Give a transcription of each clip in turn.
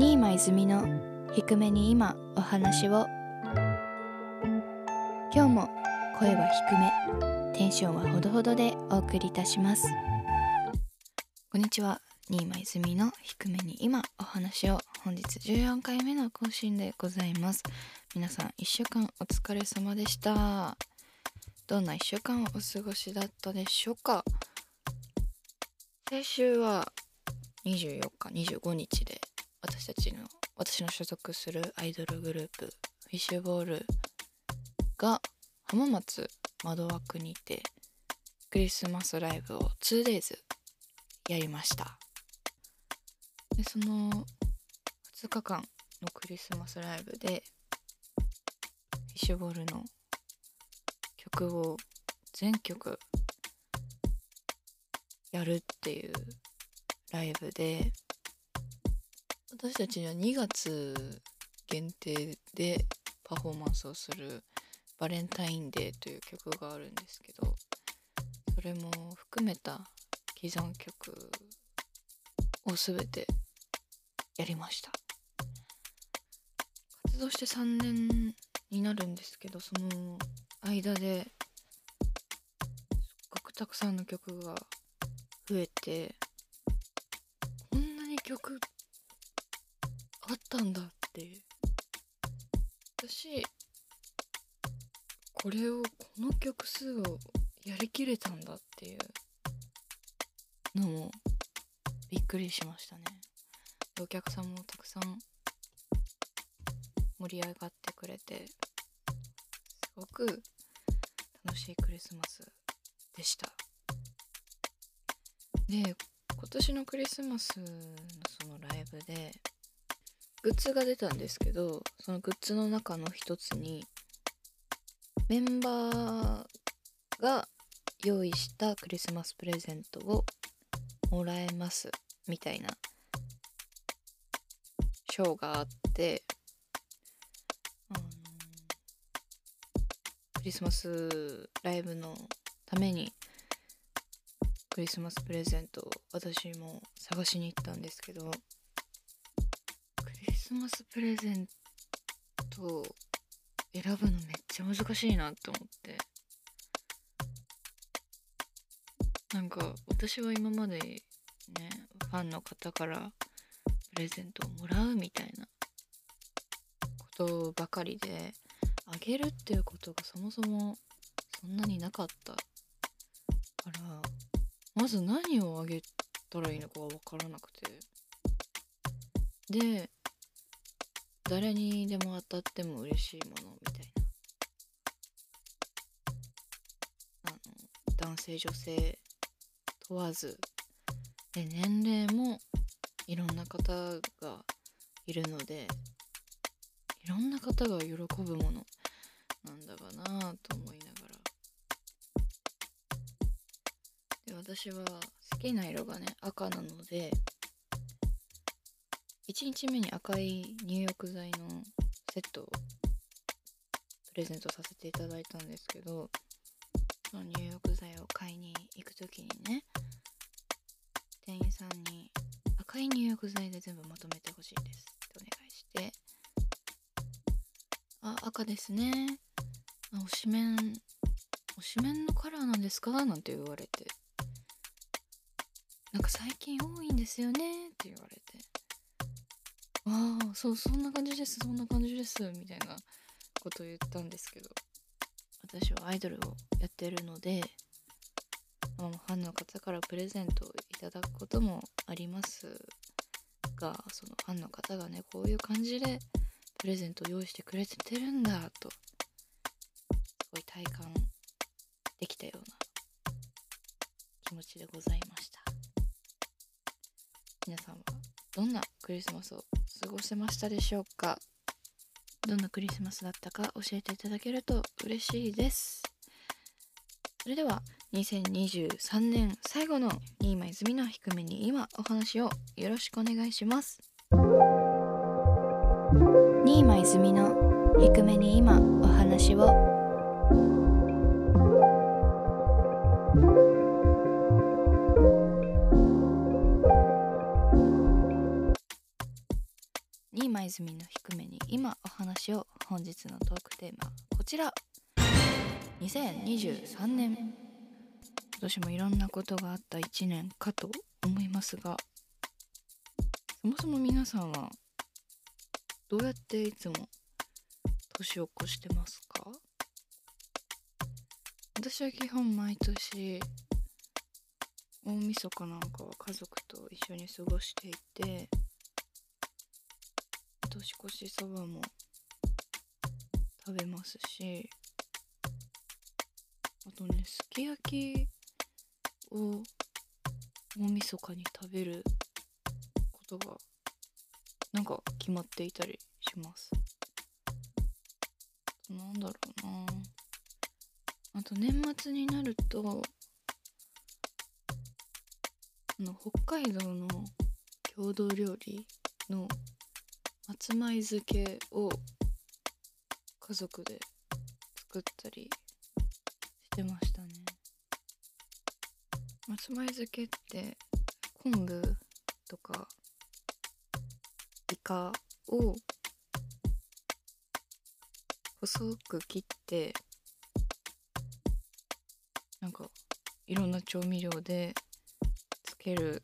新間泉の低めに今お話を。今日も声は低めテンションはほどほどでお送りいたします。こんにちは新間泉の低めに今お話を。本日14回目の更新でございます。皆さん1週間お疲れ様でした。どんな1週間をお過ごしだったでしょうか。先週は24日25日で私たちの私の所属するアイドルグループフィッシュボールが浜松窓枠にてクリスマスライブを 2days やりました。でその2日間のクリスマスライブでフィッシュボールの曲を全曲やるっていうライブで私たちには2月限定でパフォーマンスをする「バレンタインデー」という曲があるんですけどそれも含めた既存曲を全てやりました。活動して3年になるんですけどその間ですっごくたくさんの曲が増えてこんなに曲あったんだって。いう私これをこの曲数をやりきれたんだっていうのもびっくりしましたね。お客さんもたくさん盛り上がってくれてすごく楽しいクリスマスでした。で今年のクリスマスのそのライブでグッズが出たんですけどそのグッズの中の一つにメンバーが用意したクリスマスプレゼントをもらえますみたいな賞があってクリスマスライブのためにクリスマスプレゼントを私も探しに行ったんですけどスマスプレゼント選ぶのめっちゃ難しいなって思って。なんか私は今までねファンの方からプレゼントをもらうみたいなことばかりであげるっていうことがそもそもそんなになかったからまず何をあげたらいいのかが分からなくて。で誰にでも当たっても嬉しいものみたいな。あの男性女性問わず。で年齢もいろんな方がいるのでいろんな方が喜ぶものなんだかなと思いながら。で私は好きな色がね赤なので1日目に赤い入浴剤のセットをプレゼントさせていただいたんですけどその入浴剤を買いに行く時にね店員さんに赤い入浴剤で全部まとめてほしいですってお願いしてあ赤ですね。あ推しメン推しメンのカラーなんですか？なんて言われてなんか最近多いんですよねって言われて。ああそうそんな感じです。そんな感じです。みたいなことを言ったんですけど。私はアイドルをやってるので、まあ、ファンの方からプレゼントをいただくこともありますがそのファンの方がねこういう感じでプレゼントを用意してくれてるんだとすごい体感できたような気持ちでございました。皆さんはどんなクリスマスを過ごせましたでしょうか？どんなクリスマスだったか教えていただけると嬉しいです。それでは2023年最後の新間泉の低めに今お話をよろしくお願いします。新今泉の低めに今お話を泉の低めに今お話を本日のトークテーマこちら。2023年。今年もいろんなことがあった1年かと思いますがそもそも皆さんはどうやっていつも年を越してますか？私は基本毎年大晦日なんかは家族と一緒に過ごしていて年越しそばも食べますしあとねすき焼きを大晦日に食べることがなんか決まっていたりします。なんだろうな。あと年末になるとあの北海道の郷土料理の松前漬けを家族で作ったりしてましたね。松前漬けって昆布とかイカを細く切ってなんかいろんな調味料でつける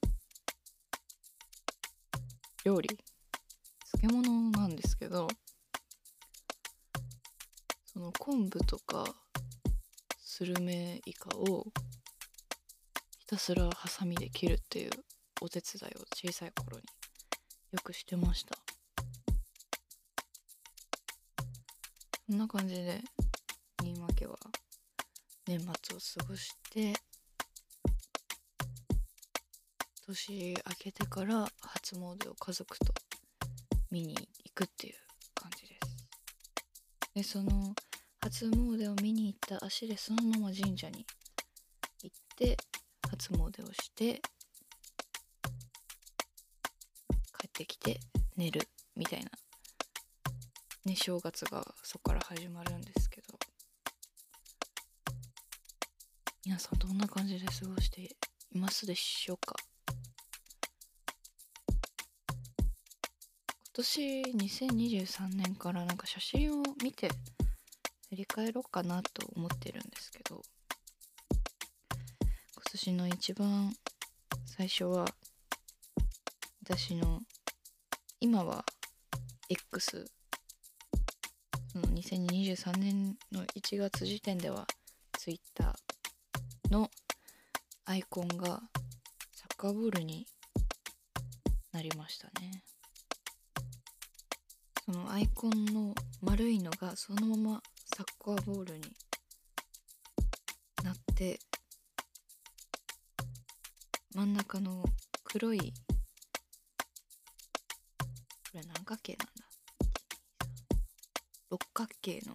料理漬物なんですけどその昆布とかスルメイカをひたすらハサミで切るっていうお手伝いを小さい頃によくしてました。そんな感じで新間家は年末を過ごして年明けてから初詣を家族と見に行くっていう感じです。でその初詣を見に行った足でそのまま神社に行って初詣をして帰ってきて寝るみたいな。ね正月がそこから始まるんですけど。皆さんどんな感じで過ごしていますでしょうか？年2023年からなんか写真を見て振り返ろうかなと思ってるんですけど今年の一番最初は私の今は X その2023年の1月時点では Twitter のアイコンがサッカーボールになりましたね。そのアイコンの丸いのがそのままサッカーボールになって真ん中の黒いこれ何角形なんだ？六角形の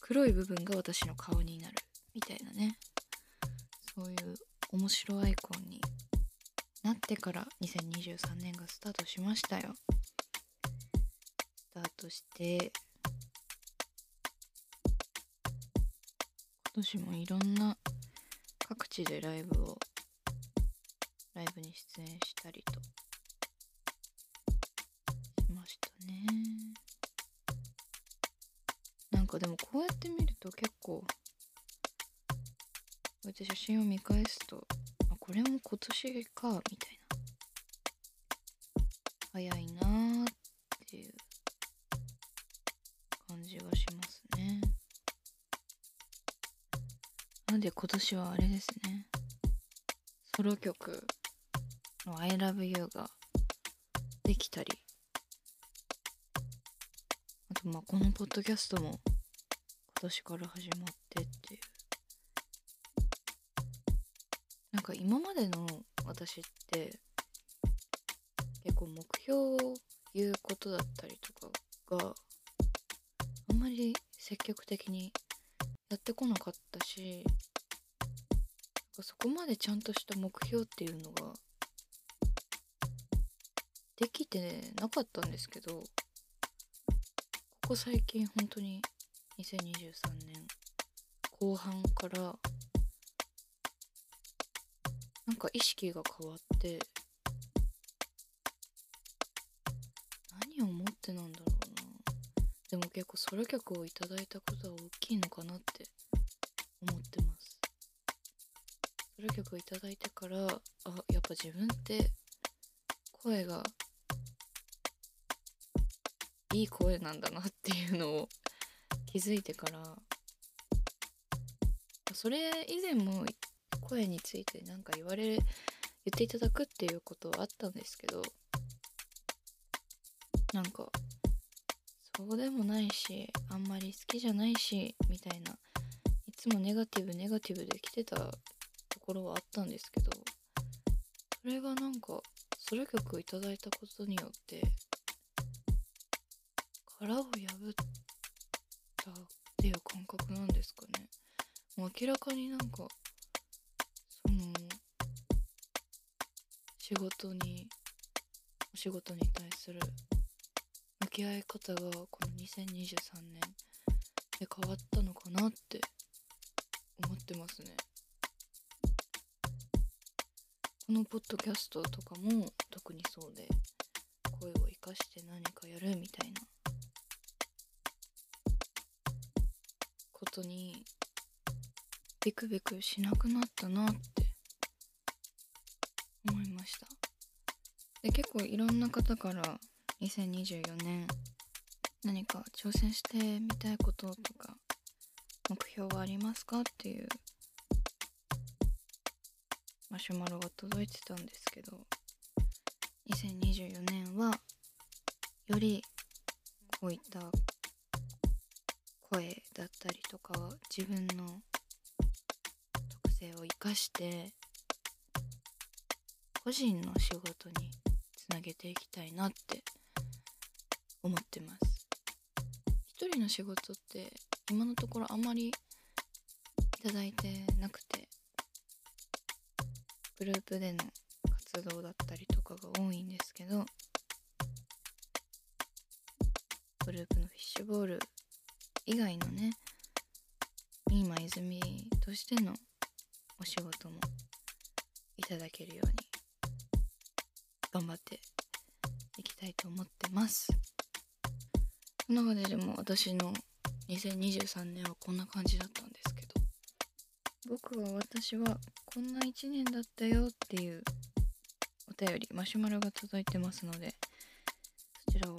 黒い部分が私の顔になるみたいなねそういう面白アイコンになってから2023年がスタートしましたよ。タートして今年もいろんな各地でライブをライブに出演したりとしましたね。なんかでもこうやって見ると結構こうやって写真を見返すとあこれも今年かみたいな。早いなー。今年はあれですね。ソロ曲の「ILOVEYOU」ができたり。あとまあこのポッドキャストも今年から始まってっていう。なんか今までの私って結構目標を言うことだったりとかがあんまり積極的にやってこなかったしそこまでちゃんとした目標っていうのができてなかったんですけどここ最近本当に2023年後半からなんか意識が変わって何を思ってなんだろうな。でも結構ソロ曲をいただいたことは大きいのかなってソロ曲いただいてからあやっぱ自分って声がいい声なんだなっていうのを 気づいてからそれ以前も声について何か言われる言っていただくっていうことはあったんですけどなんかそうでもないしあんまり好きじゃないしみたいないつもネガティブネガティブで来てたろはあったんですけどそれがなんかソロ曲いただいたことによって殻を破ったっていう感覚なんですかね。もう明らかになんかその仕事にお仕事に対する向き合い方がこの2023年で変わったのかなって思ってますね。このポッドキャストとかも特にそうで声を生かして何かやるみたいな。ことにビクビクしなくなったなって思いました。で結構いろんな方から2024年何か挑戦してみたいこととか目標はありますかっていうマシュマロが届いてたんですけど2024年はよりこういった声だったりとか自分の特性を生かして個人の仕事につなげていきたいなって思ってます。一人の仕事って今のところあまりいただいてなくてグループでの活動だったりとかが多いんですけどグループのフィッシュボール以外のね新間泉としてのお仕事もいただけるように頑張っていきたいと思ってます。その中ででも私の2023年はこんな感じだったんですけど僕は私はこんな1年だったよっていうお便りマシュマロが届いてますのでそちらを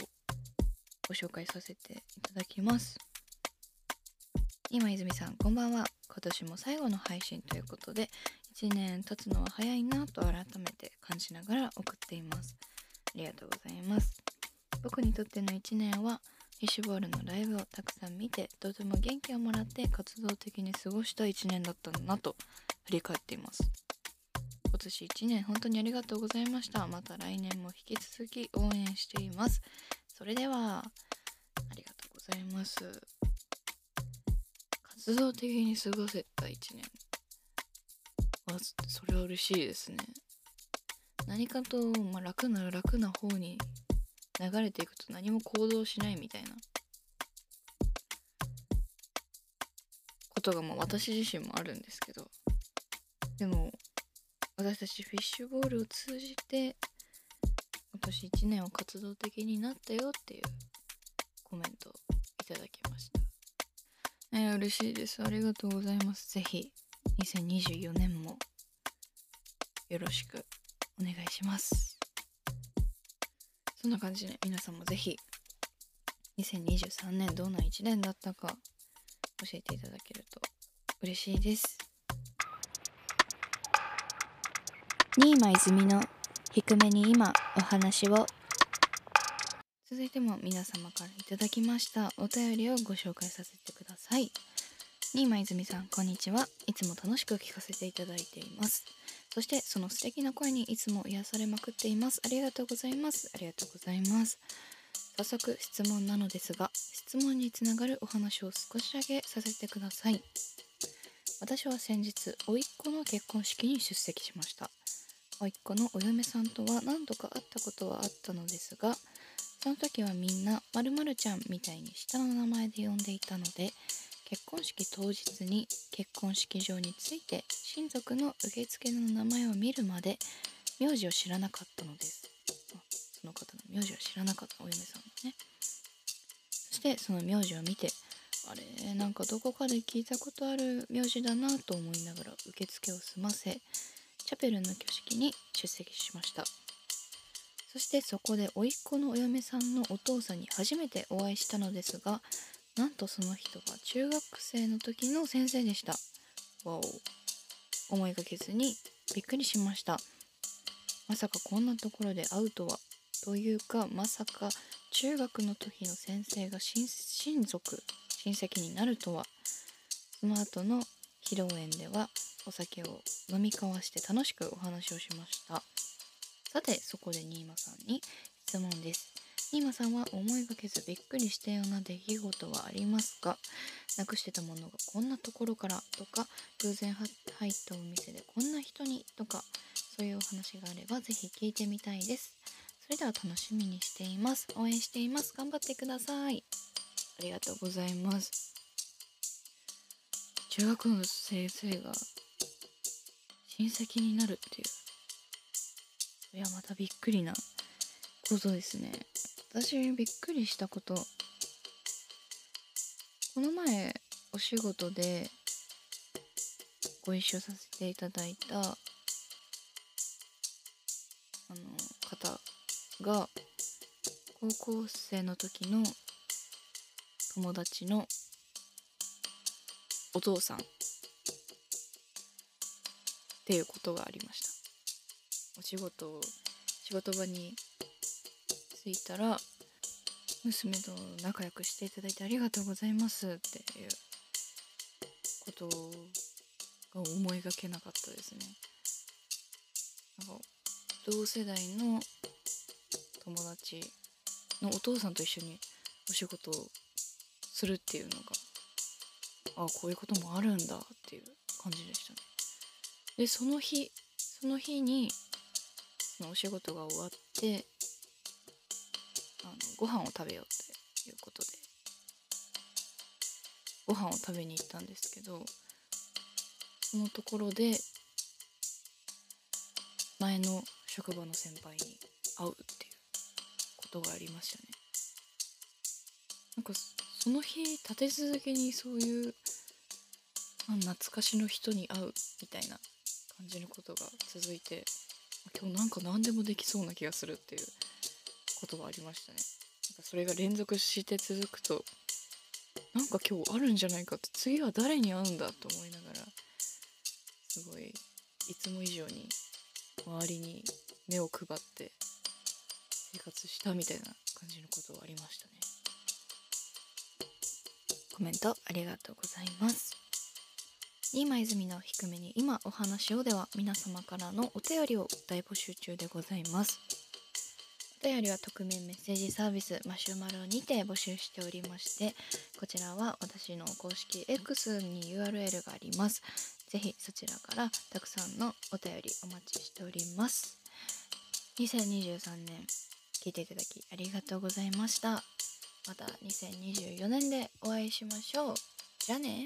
ご紹介させていただきます。今泉さんこんばんは。今年も最後の配信ということで1年経つのは早いなと改めて感じながら送っています。ありがとうございます。僕にとっての1年はフィッシュボールのライブをたくさん見てとても元気をもらって活動的に過ごした1年だったんだなと振り返っています。今年1年本当にありがとうございました。また来年も引き続き応援しています。それではありがとうございます。活動的に過ごせた1年。はそれは嬉しいですね。何かと、まあ、楽な楽な方に流れていくと何も行動しないみたいな。ことがまあ私自身もあるんですけど。でも私たちフィッシュボールを通じて今年1年は活動的になったよっていうコメントをいただきました。えー、嬉しいです。ありがとうございます。ぜひ2024年もよろしくお願いします。そんな感じで皆さんもぜひ2023年どんな1年だったか教えていただけると嬉しいです。新間泉の低めに今お話を。続いても皆様からいただきましたお便りをご紹介させてください。新間泉さんこんにちは。いつも楽しく聞かせていただいています。そしてその素敵な声にいつも癒されまくっています。ありがとうございます。ありがとうございます。早速質問なのですが質問につながるお話を少しだけさせてください。私は先日甥っ子の結婚式に出席しました。甥っ子のお嫁さんとは何度か会ったことはあったのですがその時はみんな〇〇ちゃんみたいに下の名前で呼んでいたので結婚式当日に結婚式場について親族の受付の名前を見るまで名字を知らなかったのです。そその方の名字は知らなかったお嫁さんのね。そしてその名字を見てあれなんかどこかで聞いたことある名字だなと思いながら受付を済ませチャペルの挙式に出席しました。そしてそこで甥っ子のお嫁さんのお父さんに初めてお会いしたのですがなんとその人は中学生の時の先生でした。わお。思いがけずにびっくりしました。まさかこんなところで会うとは。というかまさか中学の時の先生が親族親戚になるとは。その後の披露宴ではお酒を飲み交わして楽しくお話をしました。さてそこで新間さんに質問です。新間さんは思いがけずびっくりしたような出来事はありますか？なくしてたものがこんなところからとか偶然入ったお店でこんな人にとかそういうお話があればぜひ聞いてみたいです。それでは楽しみにしています。応援しています。頑張ってください。ありがとうございます。中学の先生が親戚になるっていういやまたびっくりなことですね。私びっくりしたこと。この前お仕事でご一緒させていただいたあの方が高校生の時の友達のお父さん。っていうことがありました。お仕事仕事場に着いたら娘と仲良くしていただいてありがとうございますっていうことが思いがけなかったですね。なんか同世代の友達のお父さんと一緒にお仕事をするっていうのがあこういうこともあるんだっていう感じでしたね。でその日その日にお仕事が終わってあのご飯を食べようということでご飯を食べに行ったんですけどそのところで前の職場の先輩に会うっていうことがありましたね。なんかその日立て続けにそういう懐かしの人に会うみたいな感じのことが続いて今日なんか何でもできそうな気がするっていうことがありましたね。なんかそれが連続して続くとなんか今日あるんじゃないかって次は誰に会うんだと思いながらすごいいつも以上に周りに目を配って生活したみたいな感じのことがありましたね。コメントありがとうございます。今泉の低めに今お話をでは皆様からのお便りを大募集中でございます。お便りは匿名メッセージサービスマシュマロにて募集しておりましてこちらは私の公式 X に URL があります。ぜひそちらからたくさんのお便りお待ちしております。2023年聞いていただきありがとうございました。また2024年でお会いしましょう。じゃあね。